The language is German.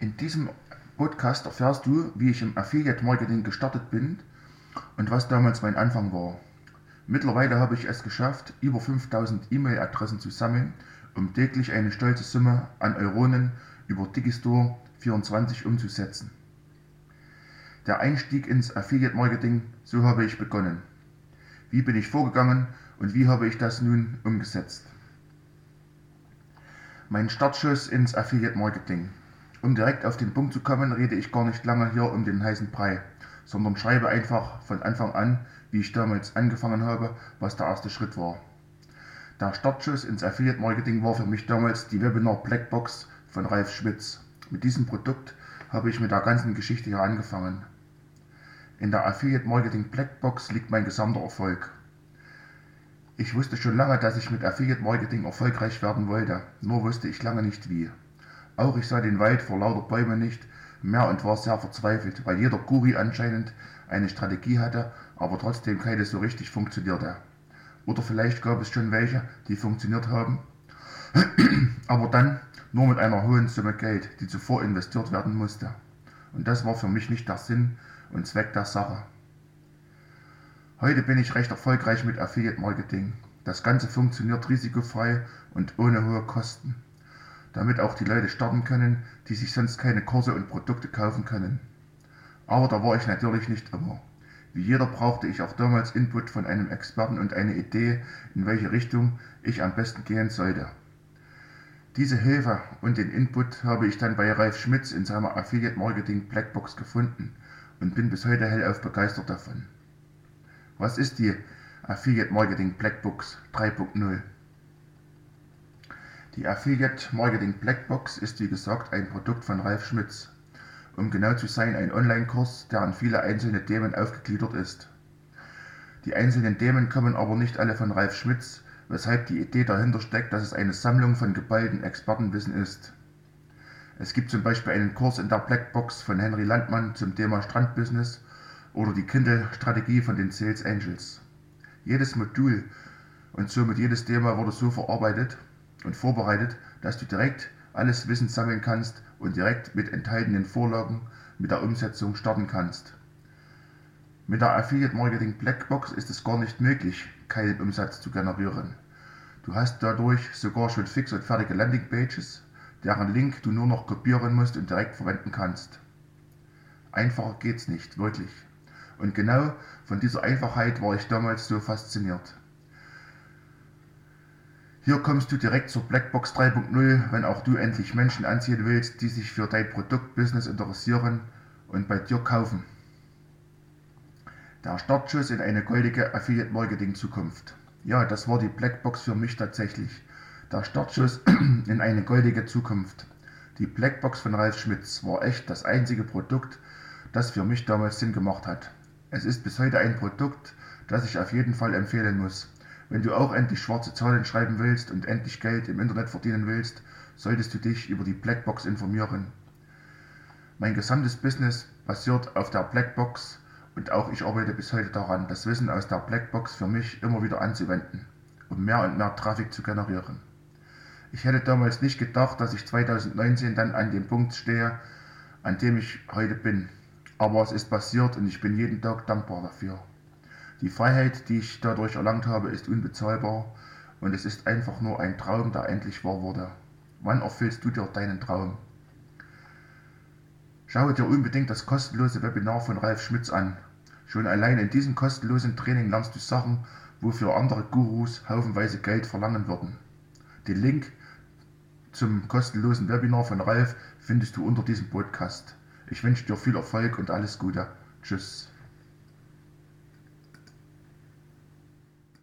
In diesem Podcast erfährst du, wie ich im Affiliate Marketing gestartet bin und was damals mein Anfang war. Mittlerweile habe ich es geschafft, über 5000 E-Mail-Adressen zu sammeln, um täglich eine stolze Summe an Euronen über Digistore 24 umzusetzen. Der Einstieg ins Affiliate Marketing, so habe ich begonnen. Wie bin ich vorgegangen und wie habe ich das nun umgesetzt? Mein Startschuss ins Affiliate Marketing. Um direkt auf den Punkt zu kommen, rede ich gar nicht lange hier um den heißen Brei, sondern schreibe einfach von Anfang an, wie ich damals angefangen habe, was der erste Schritt war. Der Startschuss ins Affiliate Marketing war für mich damals die Webinar Blackbox von Ralf Schmitz. Mit diesem Produkt habe ich mit der ganzen Geschichte hier angefangen. In der Affiliate Marketing Blackbox liegt mein gesamter Erfolg. Ich wusste schon lange, dass ich mit Affiliate Marketing erfolgreich werden wollte, nur wusste ich lange nicht wie. Auch ich sah den Wald vor lauter Bäumen nicht mehr und war sehr verzweifelt, weil jeder Guri anscheinend eine Strategie hatte, aber trotzdem keine so richtig funktionierte. Oder vielleicht gab es schon welche, die funktioniert haben, aber dann nur mit einer hohen Summe Geld, die zuvor investiert werden musste. Und das war für mich nicht der Sinn und Zweck der Sache. Heute bin ich recht erfolgreich mit Affiliate Marketing. Das Ganze funktioniert risikofrei und ohne hohe Kosten damit auch die Leute starten können, die sich sonst keine Kurse und Produkte kaufen können. Aber da war ich natürlich nicht immer. Wie jeder brauchte ich auch damals Input von einem Experten und eine Idee, in welche Richtung ich am besten gehen sollte. Diese Hilfe und den Input habe ich dann bei Ralf Schmitz in seiner Affiliate Marketing Blackbox gefunden und bin bis heute hellauf begeistert davon. Was ist die Affiliate Marketing Blackbox 3.0? Die Affiliate Marketing Blackbox ist wie gesagt ein Produkt von Ralf Schmitz. Um genau zu sein, ein Online-Kurs, der an viele einzelne Themen aufgegliedert ist. Die einzelnen Themen kommen aber nicht alle von Ralf Schmitz, weshalb die Idee dahinter steckt, dass es eine Sammlung von geballten Expertenwissen ist. Es gibt zum Beispiel einen Kurs in der Blackbox von Henry Landmann zum Thema Strandbusiness oder die Kindle-Strategie von den Sales Angels. Jedes Modul und somit jedes Thema wurde so verarbeitet, und vorbereitet, dass du direkt alles Wissen sammeln kannst und direkt mit enthaltenen Vorlagen mit der Umsetzung starten kannst. Mit der Affiliate Marketing Blackbox ist es gar nicht möglich, keinen Umsatz zu generieren. Du hast dadurch sogar schon fix und fertige Landingpages, deren Link du nur noch kopieren musst und direkt verwenden kannst. Einfacher geht's nicht, wirklich. Und genau von dieser Einfachheit war ich damals so fasziniert. Hier kommst du direkt zur Blackbox 3.0, wenn auch du endlich Menschen anziehen willst, die sich für dein Produktbusiness interessieren und bei dir kaufen. Der Startschuss in eine goldige Affiliate Marketing Zukunft. Ja, das war die Blackbox für mich tatsächlich. Der Startschuss in eine goldige Zukunft. Die Blackbox von Ralf Schmitz war echt das einzige Produkt, das für mich damals Sinn gemacht hat. Es ist bis heute ein Produkt, das ich auf jeden Fall empfehlen muss. Wenn du auch endlich schwarze Zahlen schreiben willst und endlich Geld im Internet verdienen willst, solltest du dich über die Blackbox informieren. Mein gesamtes Business basiert auf der Blackbox und auch ich arbeite bis heute daran, das Wissen aus der Blackbox für mich immer wieder anzuwenden, um mehr und mehr Traffic zu generieren. Ich hätte damals nicht gedacht, dass ich 2019 dann an dem Punkt stehe, an dem ich heute bin. Aber es ist passiert und ich bin jeden Tag dankbar dafür. Die Freiheit, die ich dadurch erlangt habe, ist unbezahlbar und es ist einfach nur ein Traum, der endlich wahr wurde. Wann erfüllst du dir deinen Traum? Schaue dir unbedingt das kostenlose Webinar von Ralf Schmitz an. Schon allein in diesem kostenlosen Training lernst du Sachen, wofür andere Gurus haufenweise Geld verlangen würden. Den Link zum kostenlosen Webinar von Ralf findest du unter diesem Podcast. Ich wünsche dir viel Erfolg und alles Gute. Tschüss.